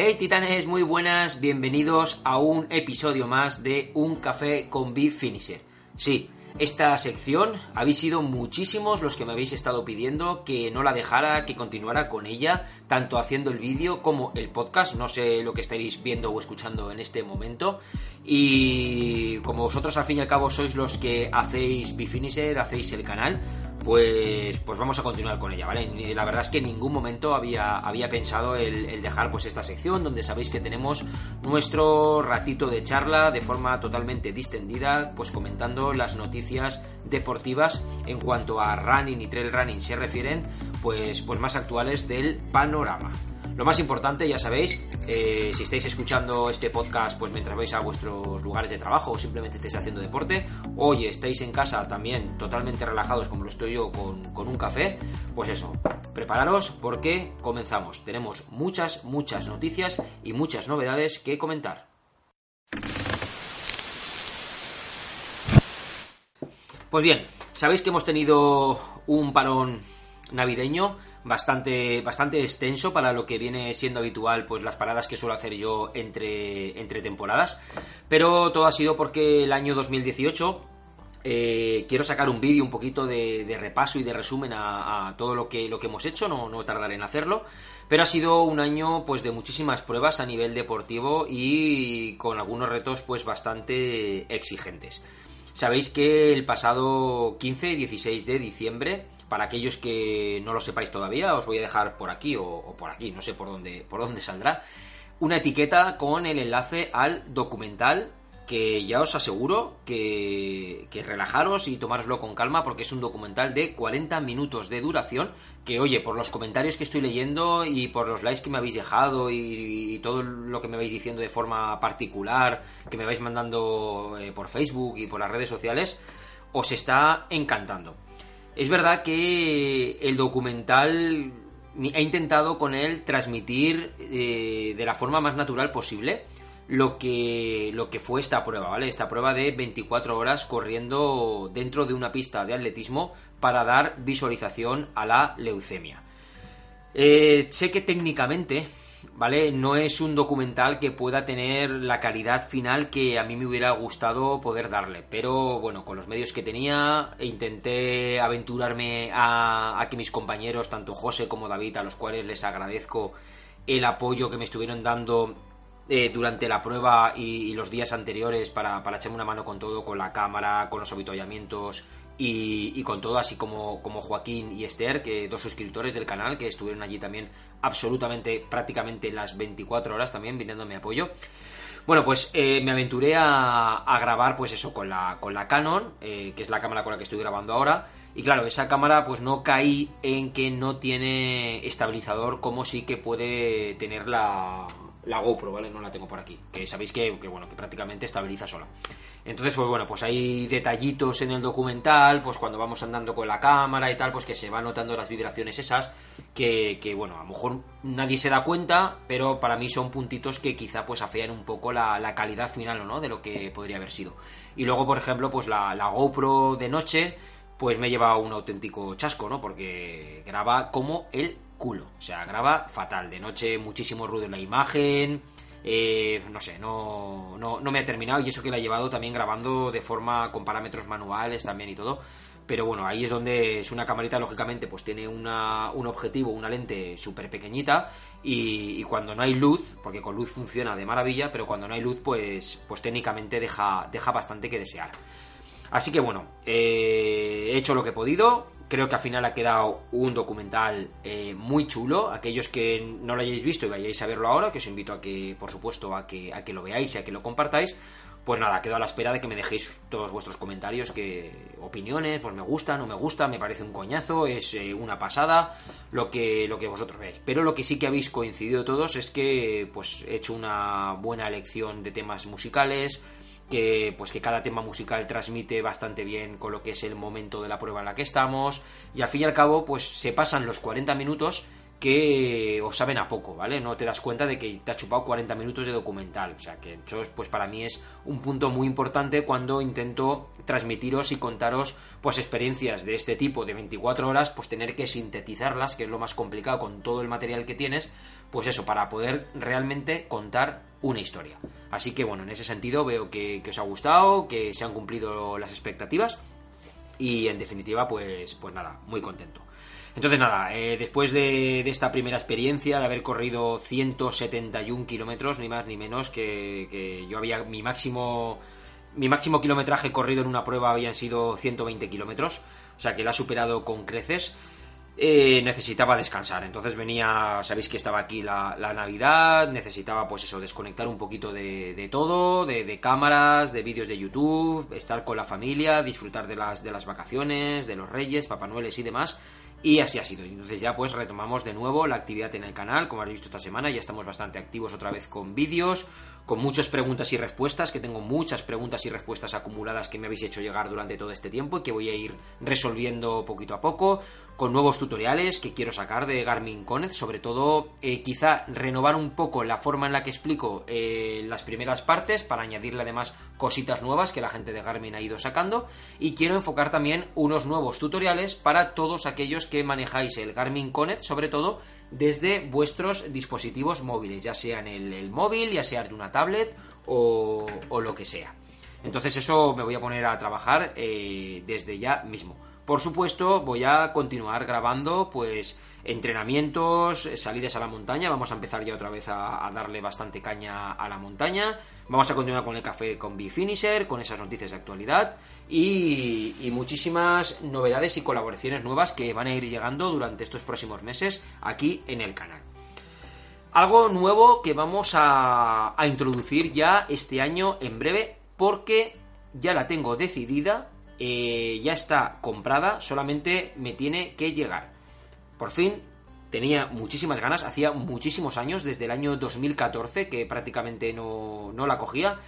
Hey titanes, muy buenas, bienvenidos a un episodio más de Un café con Beef Finisher. Sí, esta sección habéis sido muchísimos los que me habéis estado pidiendo que no la dejara, que continuara con ella, tanto haciendo el vídeo como el podcast, no sé lo que estaréis viendo o escuchando en este momento. Y como vosotros al fin y al cabo sois los que hacéis Bifinisher, hacéis el canal, pues, pues vamos a continuar con ella, ¿vale? La verdad es que en ningún momento había, había pensado el, dejar pues esta sección donde sabéis que tenemos nuestro ratito de charla de forma totalmente distendida, pues comentando las noticias deportivas en cuanto a running y trail running se refieren, pues, pues más actuales del panorama. Lo más importante, ya sabéis, eh, si estáis escuchando este podcast pues mientras vais a vuestros lugares de trabajo o simplemente estáis haciendo deporte, oye, estáis en casa también totalmente relajados como lo estoy yo con, con un café, pues eso, prepararos porque comenzamos. Tenemos muchas, muchas noticias y muchas novedades que comentar. Pues bien, sabéis que hemos tenido un parón navideño bastante, bastante extenso para lo que viene siendo habitual, pues las paradas que suelo hacer yo entre, entre temporadas. Pero todo ha sido porque el año 2018 eh, quiero sacar un vídeo un poquito de, repaso y de resumen a, todo lo que, lo que hemos hecho, no, no, tardaré en hacerlo, pero ha sido un año pues de muchísimas pruebas a nivel deportivo y con algunos retos pues bastante exigentes. Sabéis que el pasado 15 y 16 de diciembre para aquellos que no lo sepáis todavía, os voy a dejar por aquí o, por aquí, no sé por dónde, por dónde saldrá, una etiqueta con el enlace al documental que ya os aseguro que, que, relajaros y tomároslo con calma porque es un documental de 40 minutos de duración que, oye, por los comentarios que estoy leyendo y por los likes que me habéis dejado y, todo lo que me vais diciendo de forma particular, que me vais mandando eh, por Facebook y por las redes sociales, os está encantando. Es verdad que el documental ha intentado con él transmitir eh, de la forma más natural posible lo que, lo que fue esta prueba, ¿vale? Esta prueba de 24 horas corriendo dentro de una pista de atletismo para dar visualización a la leucemia. Eh, sé que técnicamente ¿vale? No es un documental que pueda tener la calidad final que a mí me hubiera gustado poder darle, pero bueno, con los medios que tenía intenté aventurarme a, que mis compañeros, tanto José como David, a los cuales les agradezco el apoyo que me estuvieron dando eh, durante la prueba y, los días anteriores para, para echarme una mano con todo, con la cámara, con los avituallamientos y, con todo, así como, como Joaquín y Esther, que dos suscriptores del canal que estuvieron allí también absolutamente, prácticamente las 24 horas también, viniendo mi apoyo. Bueno, pues eh, me aventuré a, grabar, pues eso, con la, con la Canon, eh, que es la cámara con la que estoy grabando ahora. Y claro, esa cámara, pues no caí en que no tiene estabilizador, como sí que puede tener la, la GoPro, ¿vale? No la tengo por aquí. Que sabéis que, bueno, que prácticamente estabiliza sola. Entonces, pues bueno, pues hay detallitos en el documental, pues cuando vamos andando con la cámara y tal, pues que se van notando las vibraciones esas, que, que bueno, a lo mejor nadie se da cuenta, pero para mí son puntitos que quizá pues afean un poco la, la calidad final, ¿no? De lo que podría haber sido. Y luego, por ejemplo, pues la, la GoPro de noche, pues me lleva un auténtico chasco, ¿no? Porque graba como el culo. O sea, graba fatal. De noche muchísimo ruido en la imagen. Eh, no sé, no, no, me ha terminado y eso que la he llevado también grabando de forma con parámetros manuales también y todo. Pero bueno, ahí es donde es una camarita, lógicamente, pues tiene una, un objetivo, una lente súper pequeñita y, cuando no hay luz, porque con luz funciona de maravilla, pero cuando no hay luz, pues, pues técnicamente deja, deja bastante que desear. Así que bueno, eh, he hecho lo que he podido, Creo que al final ha quedado un documental eh, muy chulo. Aquellos que no lo hayáis visto y vayáis a verlo ahora, que os invito a que, por supuesto, a que, a que lo veáis y a que lo compartáis, pues nada, quedo a la espera de que me dejéis todos vuestros comentarios, que opiniones, pues me gusta, no me gusta, me parece un coñazo, es eh, una pasada, lo que, lo que vosotros veáis. Pero lo que sí que habéis coincidido todos es que pues he hecho una buena elección de temas musicales, que pues que cada tema musical transmite bastante bien con lo que es el momento de la prueba en la que estamos y al fin y al cabo pues se pasan los 40 minutos que os saben a poco, ¿vale? No te das cuenta de que te ha chupado 40 minutos de documental. O sea, que eso pues para mí es un punto muy importante cuando intento transmitiros y contaros pues experiencias de este tipo de 24 horas, pues tener que sintetizarlas, que es lo más complicado con todo el material que tienes, pues eso, para poder realmente contar una historia. Así que bueno, en ese sentido veo que, que os ha gustado, que se han cumplido las expectativas y en definitiva pues, pues nada, muy contento. Entonces nada, eh, después de, esta primera experiencia, de haber corrido 171 kilómetros, ni más ni menos, que, yo había mi máximo mi máximo kilometraje corrido en una prueba habían sido 120 kilómetros, o sea que la ha superado con creces. Eh, necesitaba descansar. Entonces venía, sabéis que estaba aquí la, Navidad, necesitaba pues eso, desconectar un poquito de, todo, de, de, cámaras, de vídeos de YouTube, estar con la familia, disfrutar de las, de las vacaciones, de los reyes, Papá Noel y demás. Y así ha sido. Entonces ya pues retomamos de nuevo la actividad en el canal, como habéis visto esta semana, ya estamos bastante activos otra vez con vídeos, con muchas preguntas y respuestas, que tengo muchas preguntas y respuestas acumuladas que me habéis hecho llegar durante todo este tiempo y que voy a ir resolviendo poquito a poco, con nuevos tutoriales que quiero sacar de Garmin Connect, sobre todo eh, quizá renovar un poco la forma en la que explico eh, las primeras partes para añadirle además cositas nuevas que la gente de Garmin ha ido sacando y quiero enfocar también unos nuevos tutoriales para todos aquellos que manejáis el Garmin Connect, sobre todo desde vuestros dispositivos móviles, ya sea en el, móvil, ya sea de una tablet o, lo que sea. Entonces eso me voy a poner a trabajar eh, desde ya mismo. Por supuesto, voy a continuar grabando, pues, entrenamientos, salidas a la montaña. Vamos a empezar ya otra vez a, darle bastante caña a la montaña. Vamos a continuar con el café con B-Finisher, con esas noticias de actualidad y, muchísimas novedades y colaboraciones nuevas que van a ir llegando durante estos próximos meses aquí en el canal. Algo nuevo que vamos a introducir ya este año en breve porque ya la tengo decidida eh, ya está comprada, solamente me tiene que llegar. Por fin, tenía muchísimas ganas, hacía muchísimos años, desde el año 2014, que prácticamente no, no la cogía,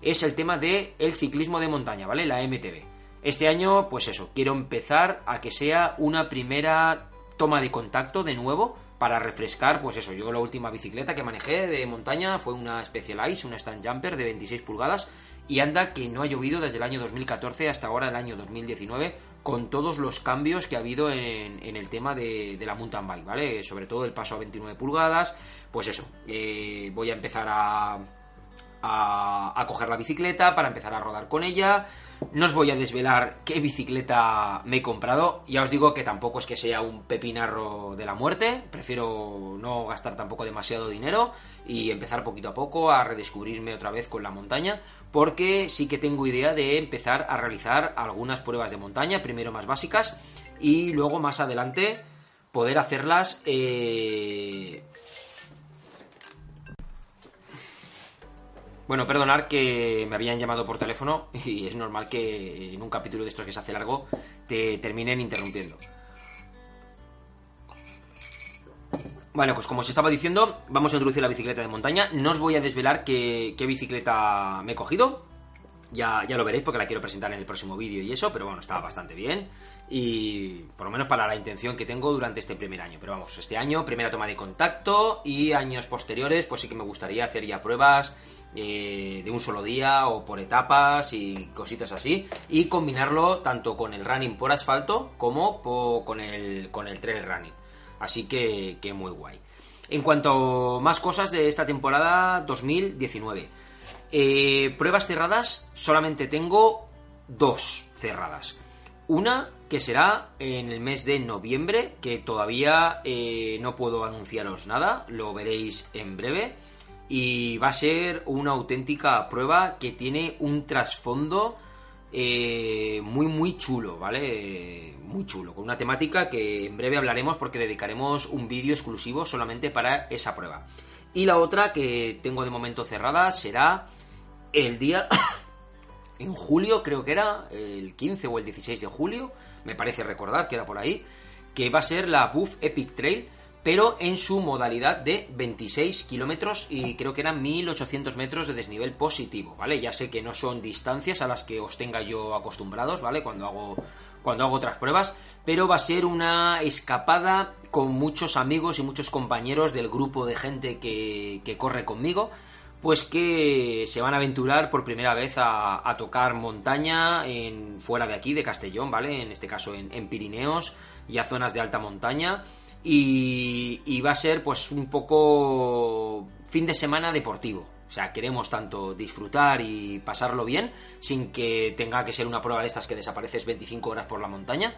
es el tema de el ciclismo de montaña, ¿vale? La MTB. Este año, pues eso, quiero empezar a que sea una primera toma de contacto de nuevo para refrescar, pues eso, yo la última bicicleta que manejé de montaña fue una Specialized, una Stand Jumper de 26 pulgadas y anda que no ha llovido desde el año 2014 hasta ahora el año 2019 con todos los cambios que ha habido en, el tema de, la mountain bike, ¿vale? Sobre todo el paso a 29 pulgadas, pues eso, eh, voy a empezar a, coger la bicicleta para empezar a rodar con ella no os voy a desvelar qué bicicleta me he comprado. Ya os digo que tampoco es que sea un pepinarro de la muerte. Prefiero no gastar tampoco demasiado dinero y empezar poquito a poco a redescubrirme otra vez con la montaña. Porque sí que tengo idea de empezar a realizar algunas pruebas de montaña, primero más básicas y luego más adelante poder hacerlas eh, Bueno, perdonar que me habían llamado por teléfono y es normal que en un capítulo de estos que se hace largo te terminen interrumpiendo. Bueno, pues como os estaba diciendo, vamos a introducir la bicicleta de montaña. No os voy a desvelar qué, bicicleta me he cogido. Ya, ya lo veréis porque la quiero presentar en el próximo vídeo y eso, pero bueno, está bastante bien y por lo menos para la intención que tengo durante este primer año. Pero vamos, este año, primera toma de contacto y años posteriores, pues sí que me gustaría hacer ya pruebas eh, de un solo día o por etapas y cositas así y combinarlo tanto con el running por asfalto como con, el, con el trail running. Así que, muy guay. En cuanto a más cosas de esta temporada 2019. Eh, pruebas cerradas, solamente tengo dos cerradas. Una que será en el mes de noviembre, que todavía eh, no puedo anunciaros nada, lo veréis en breve. Y va a ser una auténtica prueba que tiene un trasfondo eh, muy muy chulo, ¿vale? Muy chulo, con una temática que en breve hablaremos porque dedicaremos un vídeo exclusivo solamente para esa prueba. Y la otra que tengo de momento cerrada será el día... en julio, creo que era, el 15 o el 16 de julio, me parece recordar que era por ahí, que va a ser la Buff Epic Trail, pero en su modalidad de 26 kilómetros y creo que eran 1800 metros de desnivel positivo, ¿vale? Ya sé que no son distancias a las que os tenga yo acostumbrados, ¿vale? Cuando hago, cuando hago otras pruebas, pero va a ser una escapada con muchos amigos y muchos compañeros del grupo de gente que, que corre conmigo pues que se van a aventurar por primera vez a, tocar montaña fuera de aquí, de Castellón, ¿vale? En este caso en, en Pirineos y a zonas de alta montaña. Y, va a ser pues un poco fin de semana deportivo. O sea, queremos tanto disfrutar y pasarlo bien sin que tenga que ser una prueba de estas que desapareces 25 horas por la montaña.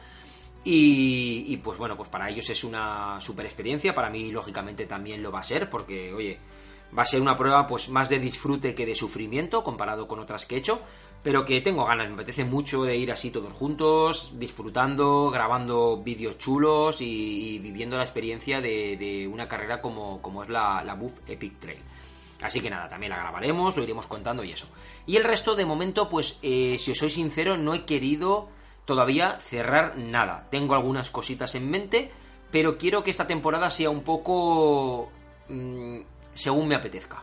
Y, y pues bueno, pues para ellos es una super experiencia. Para mí, lógicamente, también lo va a ser porque, oye, va a ser una prueba pues más de disfrute que de sufrimiento comparado con otras que he hecho pero que tengo ganas, me apetece mucho de ir así todos juntos, disfrutando, grabando vídeos chulos y, viviendo la experiencia de, una carrera como, como es la, Buff Epic Trail. Así que nada, también la grabaremos, lo iremos contando y eso. Y el resto, de momento, pues, eh, si os soy sincero, no he querido todavía cerrar nada. Tengo algunas cositas en mente, pero quiero que esta temporada sea un poco mm, según me apetezca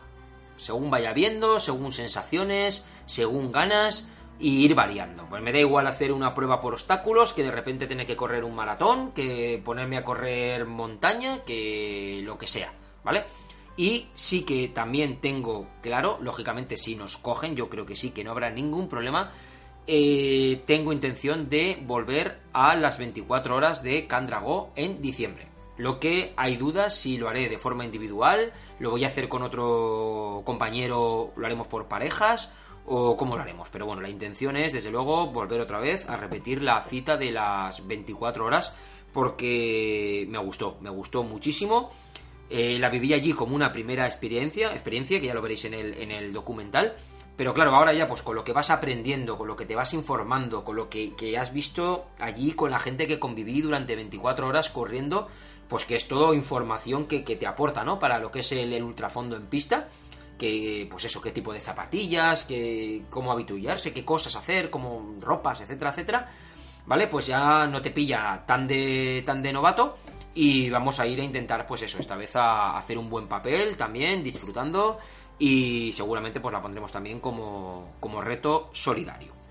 según vaya viendo, según sensaciones, según ganas y ir variando. Pues me da igual hacer una prueba por obstáculos, que de repente tener que correr un maratón, que ponerme a correr montaña, que lo que sea, ¿vale? Y sí que también tengo claro, lógicamente si nos cogen, yo creo que sí, que no habrá ningún problema. Eh, tengo intención de volver a las 24 horas de Candragó en diciembre. Lo que hay dudas si lo haré de forma individual, lo voy a hacer con otro compañero, lo haremos por parejas o cómo lo haremos. Pero bueno, la intención es, desde luego, volver otra vez a repetir la cita de las 24 horas porque me gustó, me gustó muchísimo. Eh, la viví allí como una primera experiencia, experiencia que ya lo veréis en el, en el documental. Pero claro, ahora ya pues con lo que vas aprendiendo, con lo que te vas informando, con lo que, que has visto allí con la gente que conviví durante 24 horas corriendo, pues que es todo información que, te aporta, ¿no? Para lo que es el, ultrafondo en pista, que, pues eso, qué tipo de zapatillas, que, cómo habituarse, qué cosas hacer, como ropas, etcétera, etcétera, ¿vale? Pues ya no te pilla tan de, tan de novato y vamos a ir a intentar, pues eso, esta vez a hacer un buen papel también, disfrutando y seguramente pues la pondremos también como, como reto solidario.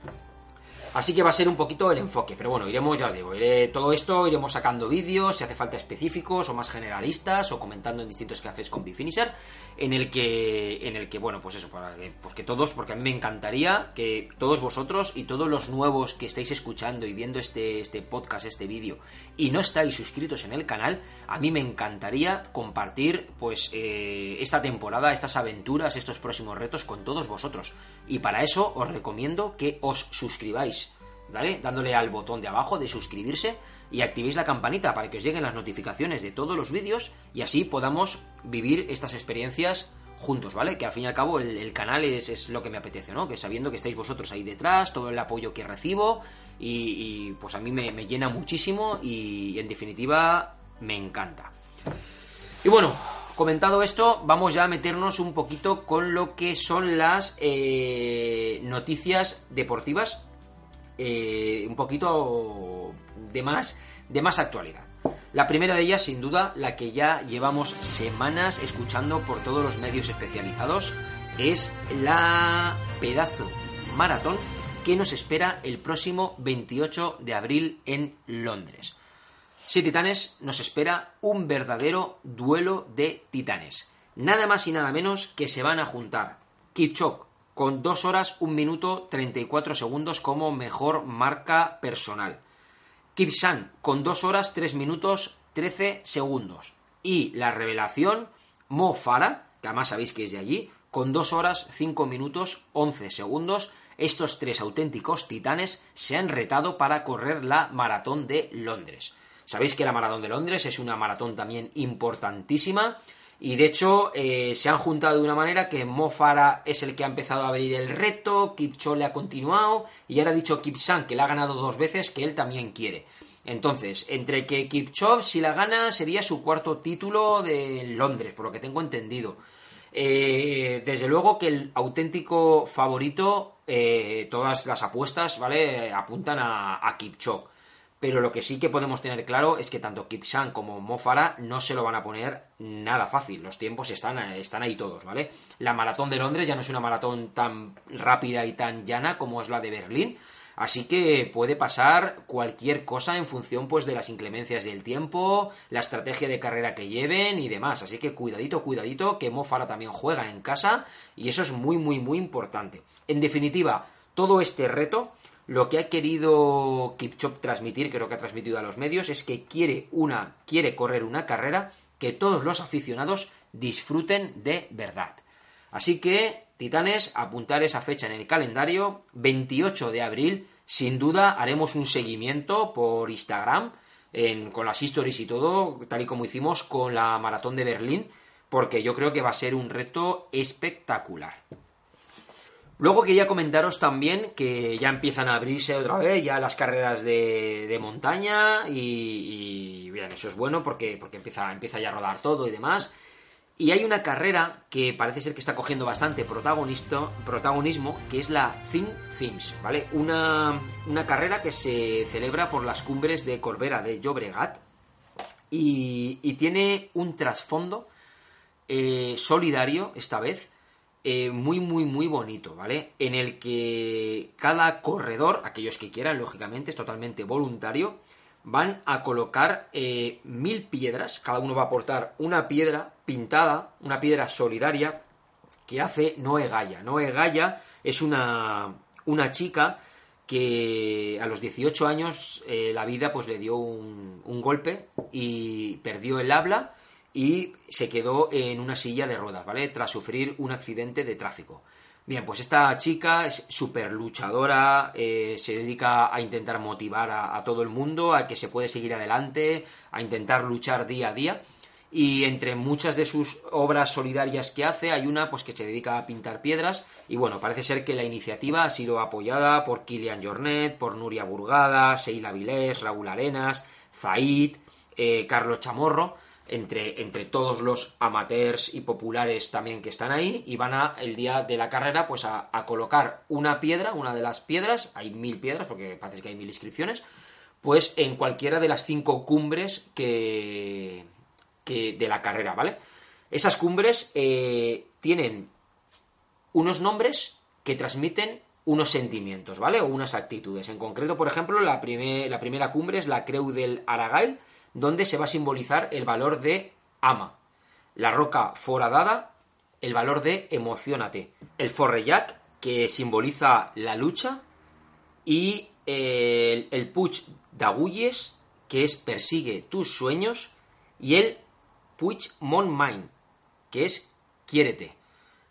Así que va a ser un poquito el enfoque, pero bueno, iremos, ya os digo, iré, todo esto iremos sacando vídeos, si hace falta específicos o más generalistas, o comentando en distintos cafés con Bifinisher, en el que, en el que, bueno, pues eso, para pues que todos, porque a mí me encantaría que todos vosotros y todos los nuevos que estáis escuchando y viendo este, este podcast, este vídeo, y no estáis suscritos en el canal, a mí me encantaría compartir, pues, eh, esta temporada, estas aventuras, estos próximos retos con todos vosotros. Y para eso os recomiendo que os suscribáis Dándole al botón de abajo de suscribirse y activéis la campanita para que os lleguen las notificaciones de todos los vídeos y así podamos vivir estas experiencias juntos, ¿vale? Que al fin y al cabo el, canal es, lo que me apetece, ¿no? Que sabiendo que estáis vosotros ahí detrás, todo el apoyo que recibo y, pues a mí me, llena muchísimo y, en definitiva me encanta. Y bueno, comentado esto, vamos ya a meternos un poquito con lo que son las eh, noticias deportivas eh, un poquito de más, de más actualidad. La primera de ellas, sin duda, la que ya llevamos semanas escuchando por todos los medios especializados, es la pedazo maratón que nos espera el próximo 28 de abril en Londres. Sí, titanes, nos espera un verdadero duelo de titanes. Nada más y nada menos que se van a juntar Kipchok con 2 horas 1 minuto 34 segundos como mejor marca personal. Kipsan con 2 horas 3 minutos 13 segundos. Y la revelación, Mo Farah, que además sabéis que es de allí, con 2 horas 5 minutos 11 segundos. Estos tres auténticos titanes se han retado para correr la maratón de Londres. Sabéis que la maratón de Londres es una maratón también importantísima y de hecho, eh, se han juntado de una manera que Mofara es el que ha empezado a abrir el reto, Kipcho ha continuado, y ahora ha dicho Kipsan, que le ha ganado dos veces, que él también quiere. Entonces, entre que Kipchov, si la gana, sería su cuarto título de Londres, por lo que tengo entendido. Eh, desde luego que el auténtico favorito, eh, todas las apuestas, ¿vale? Apuntan a, a Kipchok. Pero lo que sí que podemos tener claro es que tanto Kipsan como Mofara no se lo van a poner nada fácil. Los tiempos están, están ahí todos, ¿vale? La maratón de Londres ya no es una maratón tan rápida y tan llana como es la de Berlín. Así que puede pasar cualquier cosa en función pues de las inclemencias del tiempo, la estrategia de carrera que lleven y demás. Así que cuidadito, cuidadito, que Mofara también juega en casa y eso es muy, muy, muy importante. En definitiva, todo este reto lo que ha querido Kipchop transmitir, creo que ha transmitido a los medios, es que quiere una, quiere correr una carrera que todos los aficionados disfruten de verdad. Así que, titanes, apuntar esa fecha en el calendario, 28 de abril, sin duda haremos un seguimiento por Instagram, con las stories y todo, tal y como hicimos con la maratón de Berlín, porque yo creo que va a ser un reto espectacular. Luego quería comentaros también que ya empiezan a abrirse otra vez ya las carreras de, montaña y, bien, eso es bueno porque, porque empieza, empieza ya a rodar todo y demás. Y hay una carrera que parece ser que está cogiendo bastante protagonismo, que es la Thin Themes, ¿vale? Una, carrera que se celebra por las cumbres de Corbera de Llobregat y, tiene un trasfondo eh, solidario esta vez eh, muy, muy, muy bonito, ¿vale? En el que cada corredor, aquellos que quieran, lógicamente, es totalmente voluntario, van a colocar eh, mil piedras, cada uno va a aportar una piedra pintada, una piedra solidaria, que hace Noé Gaya. Noé Gaya es una, una chica que a los 18 años eh, la vida pues le dio un golpe y perdió el habla y se quedó en una silla de ruedas, ¿vale? Tras sufrir un accidente de tráfico. Bien, pues esta chica es súper luchadora, eh, se dedica a intentar motivar a, todo el mundo, a que se puede seguir adelante, a intentar luchar día a día. Y entre muchas de sus obras solidarias que hace, hay una pues que se dedica a pintar piedras. Y bueno, parece ser que la iniciativa ha sido apoyada por Kilian Jornet, por Nuria Burgada, Seila Vilés, Raúl Arenas, Zaid, eh, Carlos Chamorro entre, entre todos los amateurs y populares también que están ahí y van a el día de la carrera pues a, colocar una piedra, una de las piedras, hay mil piedras porque parece que hay mil inscripciones, pues en cualquiera de las cinco cumbres que, que de la carrera, ¿vale? Esas cumbres eh, tienen unos nombres que transmiten unos sentimientos, ¿vale? O unas actitudes. En concreto, por ejemplo, la, la primera cumbre es la Creu del Aragail, donde se va a simbolizar el valor de ama. La roca foradada, el valor de emocionate. El forrellac, que simboliza la lucha. Y el, el puig d'agulles, que es persigue tus sueños. Y el puig Montmain, que es quiérete.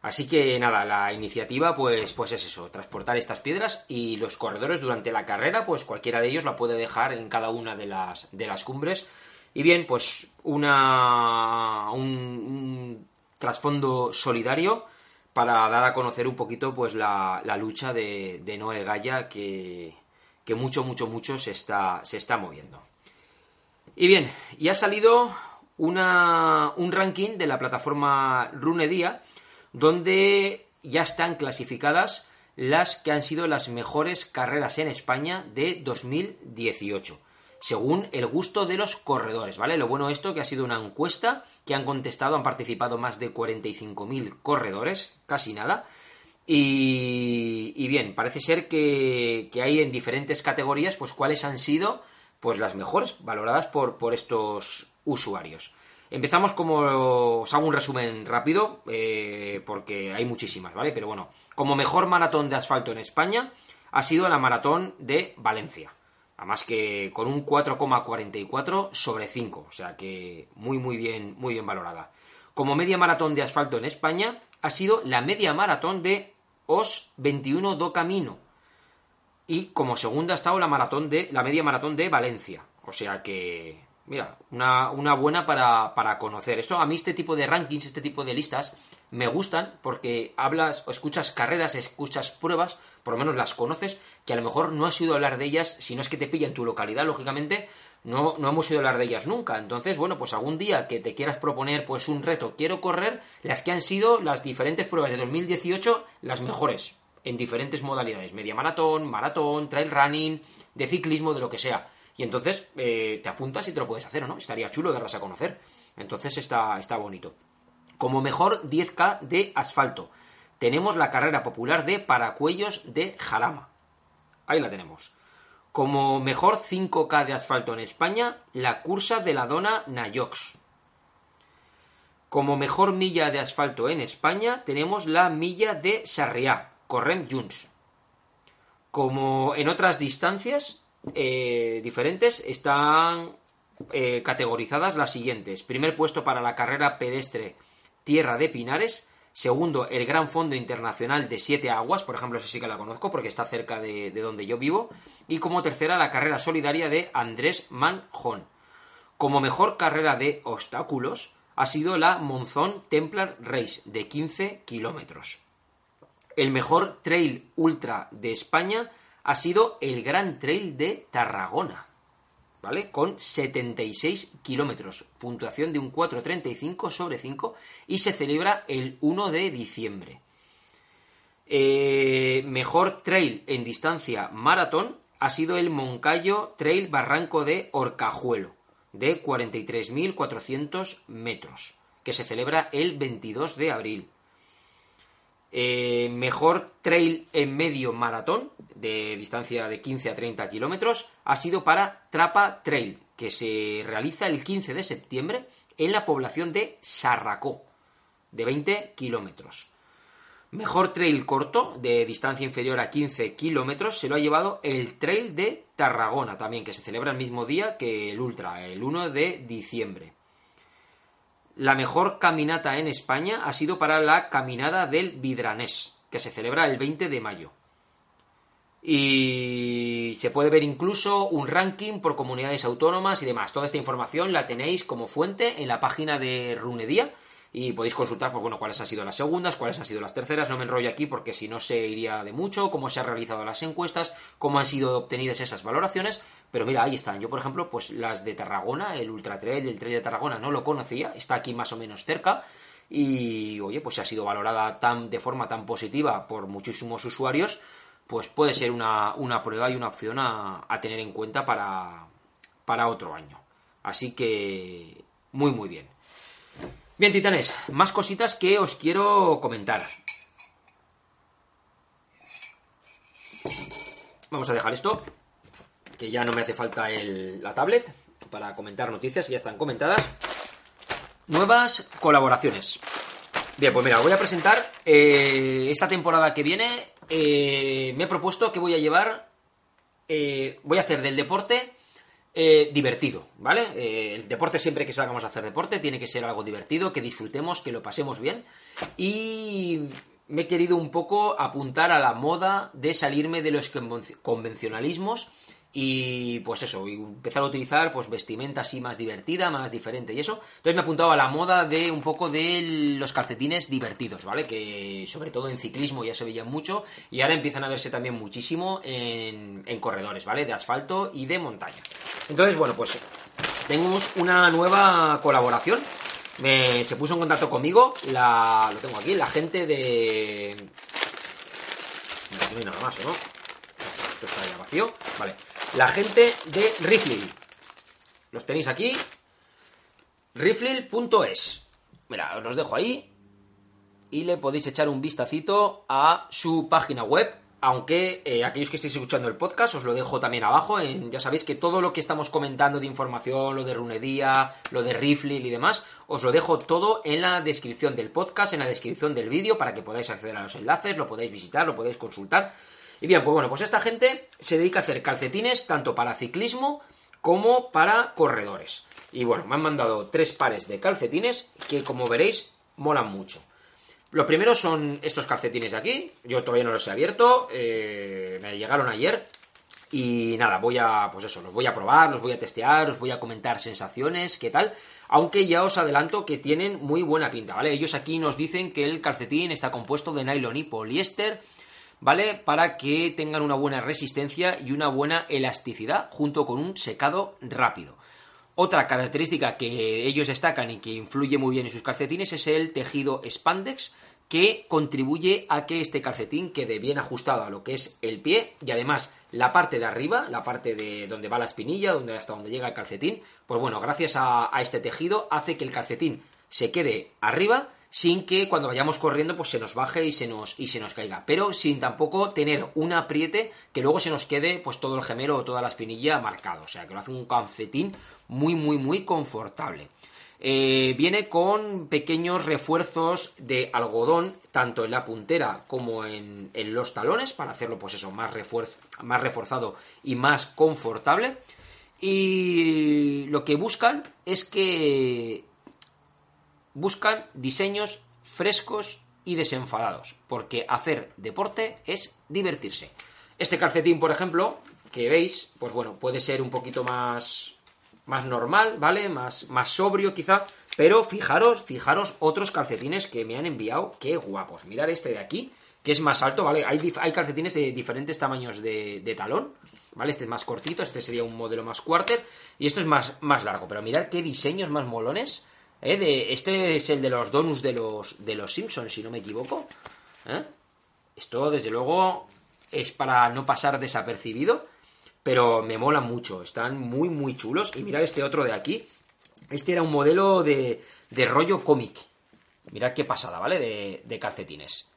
Así que nada, la iniciativa pues, pues es eso, transportar estas piedras y los corredores durante la carrera, pues cualquiera de ellos la puede dejar en cada una de las, de las cumbres. Y bien, pues una, un, trasfondo solidario para dar a conocer un poquito pues la, lucha de, de Noé Gaya que, que mucho, mucho, mucho se está, se está moviendo. Y bien, y ha salido una, un ranking de la plataforma Runedia donde ya están clasificadas las que han sido las mejores carreras en España de 2018 según el gusto de los corredores, ¿vale? Lo bueno esto que ha sido una encuesta que han contestado, han participado más de 45.000 corredores, casi nada. Y, bien, parece ser que, hay en diferentes categorías, pues cuáles han sido pues las mejores valoradas por, por estos usuarios. Empezamos como os hago un resumen rápido, eh, porque hay muchísimas, ¿vale? Pero bueno, como mejor maratón de asfalto en España ha sido la maratón de Valencia. Además que con un 4,44 sobre 5, o sea que muy muy bien, muy bien valorada. Como media maratón de asfalto en España ha sido la media maratón de Os 21 do Camino. Y como segunda ha estado la maratón de la media maratón de Valencia. O sea que Mira, una, buena para, para, conocer. Esto, a mí este tipo de rankings, este tipo de listas, me gustan porque hablas o escuchas carreras, escuchas pruebas, por lo menos las conoces, que a lo mejor no has oído hablar de ellas, si no es que te pilla en tu localidad, lógicamente, no, no hemos a hablar de ellas nunca. Entonces, bueno, pues algún día que te quieras proponer pues un reto, quiero correr las que han sido las diferentes pruebas de 2018 las mejores en diferentes modalidades, media maratón, maratón, trail running, de ciclismo, de lo que sea. Y entonces eh, te apuntas y te lo puedes hacer, ¿o no? Estaría chulo darlas a conocer. Entonces está, está bonito. Como mejor 10K de asfalto, tenemos la carrera popular de Paracuellos de Jarama. Ahí la tenemos. Como mejor 5K de asfalto en España, la cursa de la Dona Nayox. Como mejor milla de asfalto en España, tenemos la milla de Sarriá, Correm Junts. Como en otras distancias eh, diferentes, están eh, categorizadas las siguientes. Primer puesto para la carrera pedestre Tierra de Pinares, Segundo, el Gran Fondo Internacional de Siete Aguas, por ejemplo, ese sí que la conozco porque está cerca de, donde yo vivo. Y como tercera, la carrera solidaria de Andrés Manjón. Como mejor carrera de obstáculos ha sido la Monzón Templar Race de 15 kilómetros. El mejor trail ultra de España ha sido el Gran Trail de Tarragona ¿vale? Con 76 kilómetros, puntuación de un 4,35 sobre 5 y se celebra el 1 de diciembre. Eh, mejor trail en distancia maratón ha sido el Moncayo Trail Barranco de Orcajuelo, de 43.400 metros, que se celebra el 22 de abril. Eh, mejor trail en medio maratón, de distancia de 15 a 30 kilómetros, ha sido para Trapa Trail, que se realiza el 15 de septiembre en la población de Sarracó, de 20 kilómetros. Mejor trail corto, de distancia inferior a 15 kilómetros, se lo ha llevado el Trail de Tarragona también, que se celebra el mismo día que el Ultra, el 1 de diciembre. La mejor caminata en España ha sido para la Caminada del Vidranés, que se celebra el 20 de mayo. Y se puede ver incluso un ranking por comunidades autónomas y demás. Toda esta información la tenéis como fuente en la página de Runedía y podéis consultar pues, bueno, cuáles han sido las segundas, cuáles han sido las terceras. No me enrollo aquí porque si no se iría de mucho, cómo se han realizado las encuestas, cómo han sido obtenidas esas valoraciones. Pero mira, ahí están. Yo, por ejemplo, pues las de Tarragona, el Ultra Trail, el Trail de Tarragona, no lo conocía, está aquí más o menos cerca. Y, oye, pues se ha sido valorada tan, de forma tan positiva por muchísimos usuarios, pues puede ser una, prueba y una opción a, a tener en cuenta para, para otro año. Así que, muy, muy bien. Bien, titanes, más cositas que os quiero comentar. Vamos a dejar esto que ya no me hace falta la tablet para comentar noticias, ya están comentadas. Nuevas colaboraciones. Bien, pues mira, voy a presentar eh, esta temporada que viene. Eh, me he propuesto que voy a llevar, eh, voy a hacer del deporte divertido, ¿vale? el deporte siempre que salgamos a hacer deporte tiene que ser algo divertido, que disfrutemos, que lo pasemos bien. Y me he querido un poco apuntar a la moda de salirme de los convencionalismos y pues eso, empezar a utilizar pues vestimenta así más divertida, más diferente y eso. Entonces me apuntaba a la moda de un poco de los calcetines divertidos, ¿vale? Que sobre todo en ciclismo ya se veían mucho y ahora empiezan a verse también muchísimo en, corredores, ¿vale? De asfalto y de montaña. Entonces, bueno, pues tenemos una nueva colaboración. Me, se puso en contacto conmigo, la, lo tengo aquí, la gente de... No hay nada más, ¿no? Esto está ya vacío. Vale. La gente de Riflil. Los tenéis aquí. Riflil.es. Mira, os los dejo ahí. Y le podéis echar un vistacito a su página web. Aunque eh, aquellos que estéis escuchando el podcast os lo dejo también abajo. ya sabéis que todo lo que estamos comentando de información, lo de Runedía, lo de Riflil y demás, os lo dejo todo en la descripción del podcast, en la descripción del vídeo, para que podáis acceder a los enlaces, lo podéis visitar, lo podéis consultar. Y bien, pues bueno, pues esta gente se dedica a hacer calcetines tanto para ciclismo como para corredores. Y bueno, me han mandado tres pares de calcetines que como veréis molan mucho. Los primeros son estos calcetines de aquí. Yo todavía no los he abierto. Eh, me llegaron ayer. Y nada, voy a, pues eso, los voy a probar, los voy a testear, os voy a comentar sensaciones, qué tal. Aunque ya os adelanto que tienen muy buena pinta, ¿vale? Ellos aquí nos dicen que el calcetín está compuesto de nylon y poliéster ¿vale? Para que tengan una buena resistencia y una buena elasticidad junto con un secado rápido. Otra característica que ellos destacan y que influye muy bien en sus calcetines es el tejido spandex que contribuye a que este calcetín quede bien ajustado a lo que es el pie y además la parte de arriba, la parte de donde va la espinilla, donde hasta donde llega el calcetín, pues bueno, gracias a, a este tejido hace que el calcetín se quede arriba sin que cuando vayamos corriendo pues se nos baje y se nos, y se nos caiga, pero sin tampoco tener un apriete que luego se nos quede pues todo el gemelo o toda la espinilla marcado, o sea que lo hace un calcetín muy muy muy confortable. Eh, viene con pequeños refuerzos de algodón, tanto en la puntera como en, en los talones, para hacerlo, pues eso, más, más reforzado y más confortable. Y lo que buscan es que buscan diseños frescos y desenfadados, porque hacer deporte es divertirse. Este calcetín, por ejemplo, que veis, pues bueno, puede ser un poquito más más normal, ¿vale? Más, más sobrio quizá, pero fijaros, fijaros otros calcetines que me han enviado, qué guapos. Mirad este de aquí, que es más alto, ¿vale? Hay, calcetines de diferentes tamaños de, de, talón, ¿vale? Este es más cortito, este sería un modelo más quarter, y esto es más, más largo, pero mirad qué diseños más molones ¿Eh? Este es el de los donuts de los, de los Simpsons, si no me equivoco. ¿Eh? Esto, desde luego, es para no pasar desapercibido, pero me mola mucho. Están muy, muy chulos. Y mirad este otro de aquí. Este era un modelo de, de rollo cómic. Mirad qué pasada, ¿vale? De, de calcetines.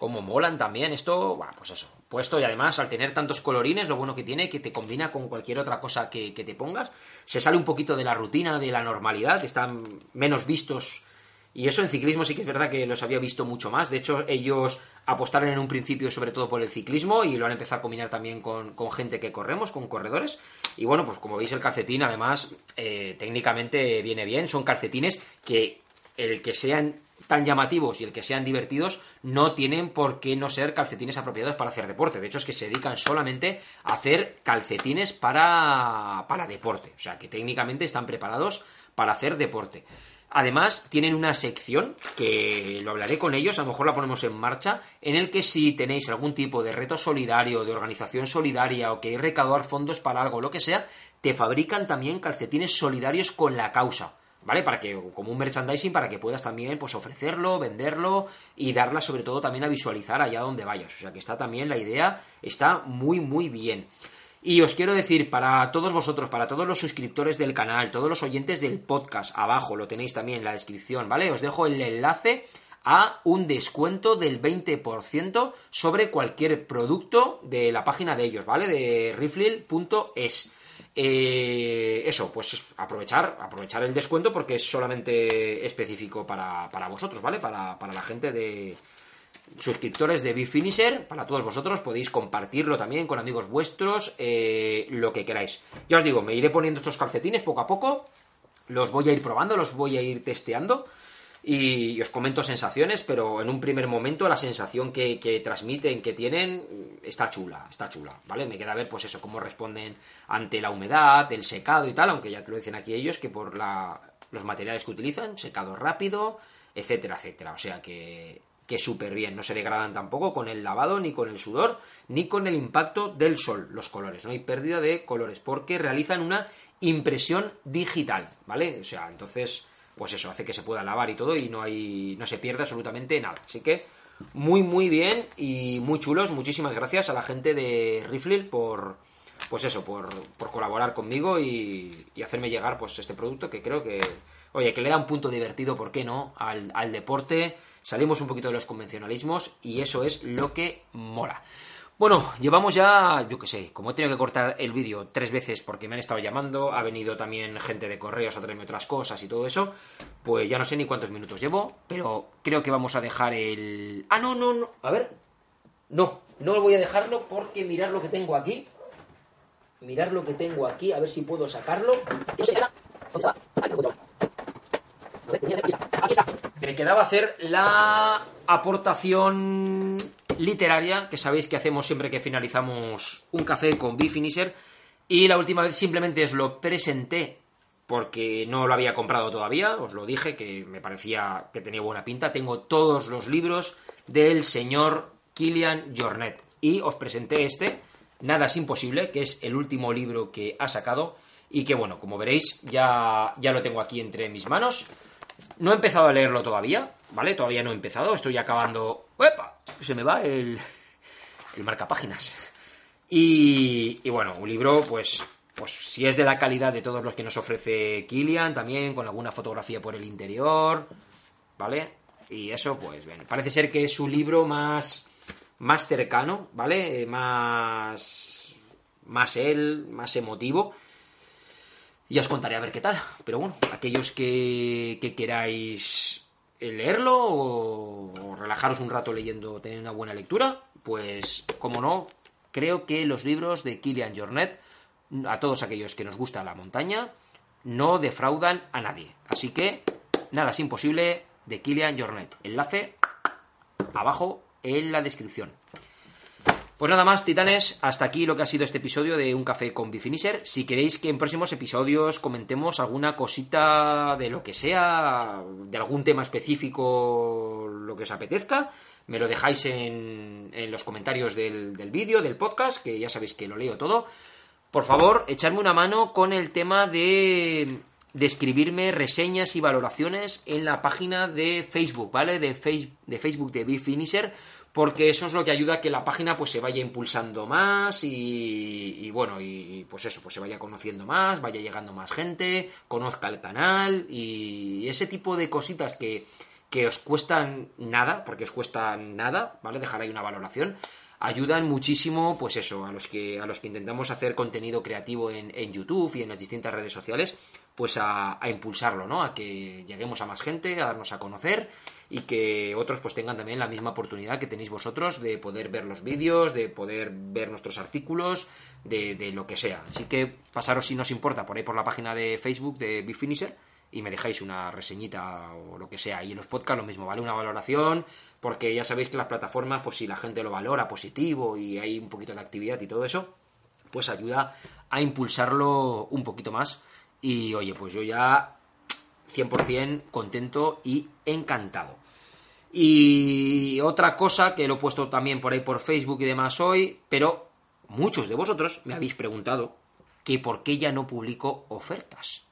Como molan también esto, bueno, pues eso, puesto y además al tener tantos colorines, lo bueno que tiene que te combina con cualquier otra cosa que, te pongas, se sale un poquito de la rutina, de la normalidad, están menos vistos y eso en ciclismo sí que es verdad que los había visto mucho más. De hecho, ellos apostaron en un principio sobre todo por el ciclismo y lo han empezado a combinar también con, gente que corremos, con corredores. Y bueno, pues como veis el calcetín además eh, técnicamente viene bien. Son calcetines que el que sean tan llamativos y el que sean divertidos no tienen por qué no ser calcetines apropiados para hacer deporte. De hecho, es que se dedican solamente a hacer calcetines para, para deporte. O sea, que técnicamente están preparados para hacer deporte. Además, tienen una sección que lo hablaré con ellos, a lo mejor la ponemos en marcha, en el que si tenéis algún tipo de reto solidario, de organización solidaria o que recaudar fondos para algo, lo que sea, te fabrican también calcetines solidarios con la causa. ¿Vale? Para que, como un merchandising, para que puedas también, pues, ofrecerlo, venderlo y darla, sobre todo, también a visualizar allá donde vayas. O sea, que está también la idea, está muy, muy bien. Y os quiero decir, para todos vosotros, para todos los suscriptores del canal, todos los oyentes del podcast, abajo lo tenéis también en la descripción, ¿vale? Os dejo el enlace a un descuento del 20% sobre cualquier producto de la página de ellos, ¿vale? De riflil.es. Eh, eso, pues aprovechar, aprovechar el descuento porque es solamente específico para, vosotros, ¿vale? Para, la gente de suscriptores de Bifinisher, para todos vosotros, podéis compartirlo también con amigos vuestros, eh, lo que queráis. Ya os digo, me iré poniendo estos calcetines poco a poco, los voy a ir probando, los voy a ir testeando y, os comento sensaciones, pero en un primer momento la sensación que, transmiten, que tienen, está chula, está chula, ¿vale? Me queda ver, pues eso, cómo responden ante la humedad, el secado y tal, aunque ya te lo dicen aquí ellos, que por la, los materiales que utilizan, secado rápido, etcétera, etcétera. O sea que, que súper bien, no se degradan tampoco con el lavado, ni con el sudor, ni con el impacto del sol, los colores, no hay pérdida de colores, porque realizan una impresión digital, ¿vale? O sea, entonces pues eso, hace que se pueda lavar y todo y no hay no se pierde absolutamente nada. Así que muy muy bien y muy chulos. Muchísimas gracias a la gente de Rifle por pues eso, por, por colaborar conmigo y, hacerme llegar pues este producto que creo que oye, que le da un punto divertido, ¿por qué no? Al, al deporte. Salimos un poquito de los convencionalismos y eso es lo que mola. Bueno, llevamos ya, yo qué sé, como he tenido que cortar el vídeo tres veces porque me han estado llamando, ha venido también gente de correos a traerme otras cosas y todo eso, pues ya no sé ni cuántos minutos llevo, pero creo que vamos a dejar el... Ah, no, no, no, a ver, no, no voy a dejarlo porque mirar lo que tengo aquí, mirar lo que tengo aquí, a ver si puedo sacarlo. Me quedaba hacer la aportación literaria, que sabéis que hacemos siempre que finalizamos un café con Bifinisher. Y la última vez simplemente os lo presenté porque no lo había comprado todavía, os lo dije, que me parecía que tenía buena pinta. Tengo todos los libros del señor Kilian Jornet. y os presenté este, Nada es imposible, que es el último libro que ha sacado y que bueno, como veréis, ya, ya lo tengo aquí entre mis manos. No he empezado a leerlo todavía, ¿vale? Todavía no he empezado, estoy acabando... ¡Epa! Se me va el, el marcapáginas. Y, y bueno, un libro, pues, pues si es de la calidad de todos los que nos ofrece Kilian, también con alguna fotografía por el interior, ¿vale? Y eso, pues, bien, parece ser que es un libro más, más cercano, ¿vale? Más, más él, más emotivo. Y os contaré a ver qué tal. Pero bueno, aquellos que, que queráis leerlo o, o relajaros un rato leyendo, tener una buena lectura, pues, como no, creo que los libros de Kilian Jornet, a todos aquellos que nos gusta la montaña, no defraudan a nadie. Así que, nada es imposible de Kilian Jornet. Enlace abajo en la descripción. Pues nada más, titanes, hasta aquí lo que ha sido este episodio de Un Café con Bifinisher. Si queréis que en próximos episodios comentemos alguna cosita de lo que sea, de algún tema específico, lo que os apetezca, me lo dejáis en, en los comentarios del, del vídeo, del podcast, que ya sabéis que lo leo todo. Por favor, echarme una mano con el tema de, de escribirme reseñas y valoraciones en la página de Facebook, ¿vale? De, face, de Facebook de Bifinisher porque eso es lo que ayuda a que la página pues se vaya impulsando más y, y, bueno, y pues eso, pues se vaya conociendo más, vaya llegando más gente, conozca el canal y ese tipo de cositas que, que os cuestan nada, porque os cuesta nada, ¿vale? Dejar ahí una valoración, ayudan muchísimo, pues eso, a los que, a los que intentamos hacer contenido creativo en, en YouTube y en las distintas redes sociales, pues a, a impulsarlo, ¿no? A que lleguemos a más gente, a darnos a conocer y que otros pues tengan también la misma oportunidad que tenéis vosotros de poder ver los vídeos, de poder ver nuestros artículos, de, de lo que sea. Así que pasaros si nos importa por ahí por la página de Facebook de Bifinisher y me dejáis una reseñita o lo que sea. Y en los podcasts lo mismo, ¿vale? Una valoración, porque ya sabéis que las plataformas, pues si la gente lo valora positivo y hay un poquito de actividad y todo eso, pues ayuda a impulsarlo un poquito más. Y oye, pues yo ya 100% contento y encantado. Y otra cosa que lo he puesto también por ahí por Facebook y demás hoy, pero muchos de vosotros me habéis preguntado que por qué ya no publico ofertas.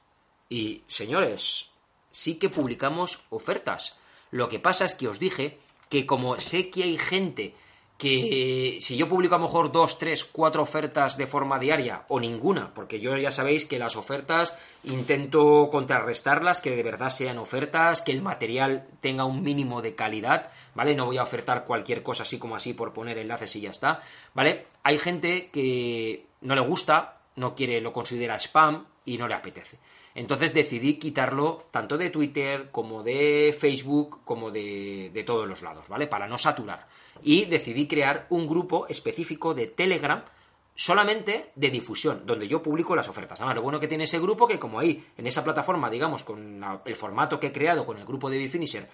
Y señores, sí que publicamos ofertas. Lo que pasa es que os dije que como sé que hay gente que si yo publico a lo mejor dos, tres, cuatro ofertas de forma diaria o ninguna, porque yo ya sabéis que las ofertas intento contrarrestarlas, que de verdad sean ofertas, que el material tenga un mínimo de calidad, ¿vale? No voy a ofertar cualquier cosa así como así por poner enlaces y ya está, ¿vale? Hay gente que no le gusta, no quiere, lo considera spam y no le apetece. Entonces decidí quitarlo tanto de Twitter como de Facebook como de, de todos los lados, ¿vale? Para no saturar y decidí crear un grupo específico de Telegram solamente de difusión, donde yo publico las ofertas. Además, lo bueno que tiene ese grupo que como ahí, en esa plataforma, digamos, con el formato que he creado con el grupo de Bifinisher,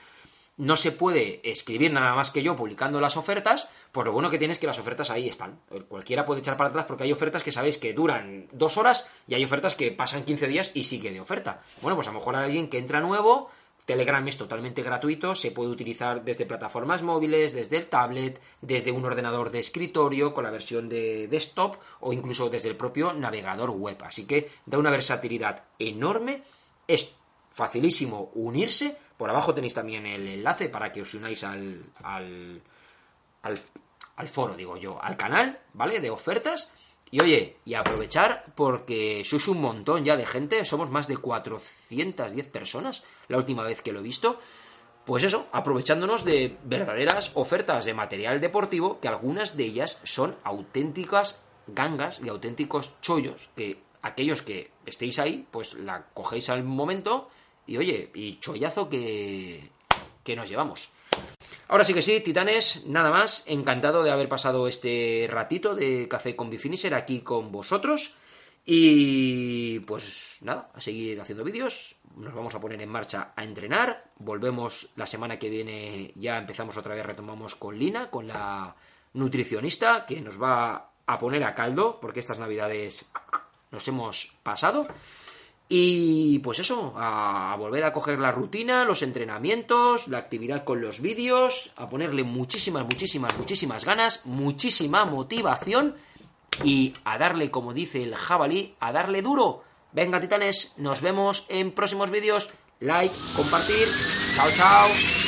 no se puede escribir nada más que yo publicando las ofertas, pues lo bueno que tiene es que las ofertas ahí están. Cualquiera puede echar para atrás porque hay ofertas que sabéis que duran dos horas y hay ofertas que pasan 15 días y sigue de oferta. Bueno, pues a lo mejor alguien que entra nuevo Telegram es totalmente gratuito, se puede utilizar desde plataformas móviles, desde el tablet, desde un ordenador de escritorio con la versión de desktop o incluso desde el propio navegador web. Así que da una versatilidad enorme, es facilísimo unirse. Por abajo tenéis también el enlace para que os unáis al, al, al, foro, digo yo, al canal, ¿vale? De ofertas y oye, y aprovechar porque sois un montón ya de gente, somos más de 410 personas la última vez que lo he visto. Pues eso, aprovechándonos de verdaderas ofertas de material deportivo, que algunas de ellas son auténticas gangas y auténticos chollos, que aquellos que estéis ahí, pues la cogéis al momento y oye, y chollazo que, que nos llevamos. Ahora sí que sí, titanes, nada más. Encantado de haber pasado este ratito de café con Bifinisher aquí con vosotros. Y pues nada, a seguir haciendo vídeos. Nos vamos a poner en marcha a entrenar. Volvemos la semana que viene, ya empezamos otra vez, retomamos con Lina, con la nutricionista, que nos va a poner a caldo, porque estas navidades nos hemos pasado. Y pues eso, a volver a coger la rutina, los entrenamientos, la actividad con los vídeos, a ponerle muchísimas, muchísimas, muchísimas ganas, muchísima motivación y a darle, como dice el jabalí, a darle duro. Venga, titanes, nos vemos en próximos vídeos. Like, compartir. Chao, chao.